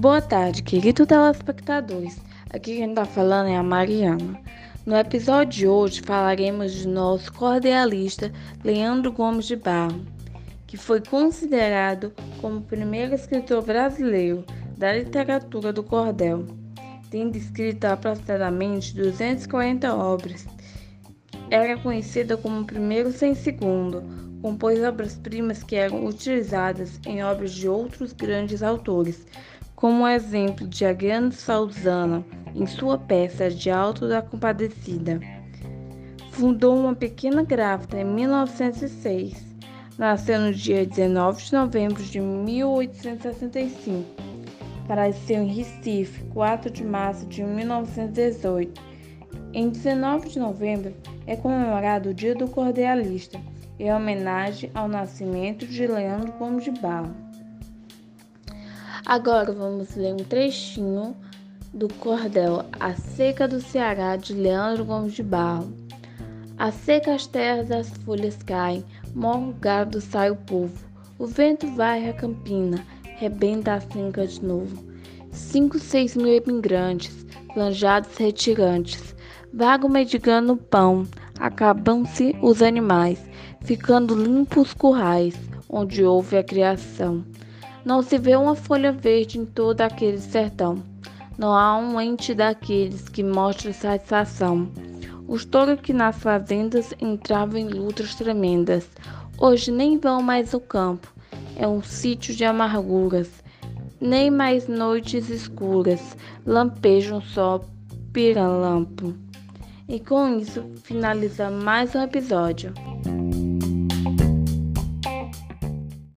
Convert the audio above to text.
Boa tarde, queridos telespectadores. Aqui quem está falando é a Mariana. No episódio de hoje falaremos de nosso cordialista Leandro Gomes de Barro, que foi considerado como o primeiro escritor brasileiro da literatura do cordel, tendo escrito aproximadamente 240 obras. Era conhecida como o primeiro sem segundo, compôs obras-primas que eram utilizadas em obras de outros grandes autores, como o exemplo de Adriano Salzano em sua peça De Alto da Compadecida. Fundou uma pequena grávida em 1906. Nasceu no dia 19 de novembro de 1865. Faleceu em Recife, 4 de março de 1918. Em 19 de novembro é comemorado o Dia do Cordialista, em homenagem ao nascimento de Leandro Gomes de Barro. Agora vamos ler um trechinho do cordel A Seca do Ceará de Leandro Gomes de Barro. A seca as terras as folhas caem, morre o gado, sai o povo. O vento vai a campina, rebenta a cinca de novo. Cinco, seis mil imigrantes, planjados retirantes, vagam medigando o pão, acabam-se os animais, ficando limpos os currais, onde houve a criação. Não se vê uma folha verde em todo aquele sertão. Não há um ente daqueles que mostre satisfação. Os touros que nas fazendas entravam em lutas tremendas, hoje nem vão mais ao campo. É um sítio de amarguras. Nem mais noites escuras lampejam só piralampo. E com isso finaliza mais um episódio.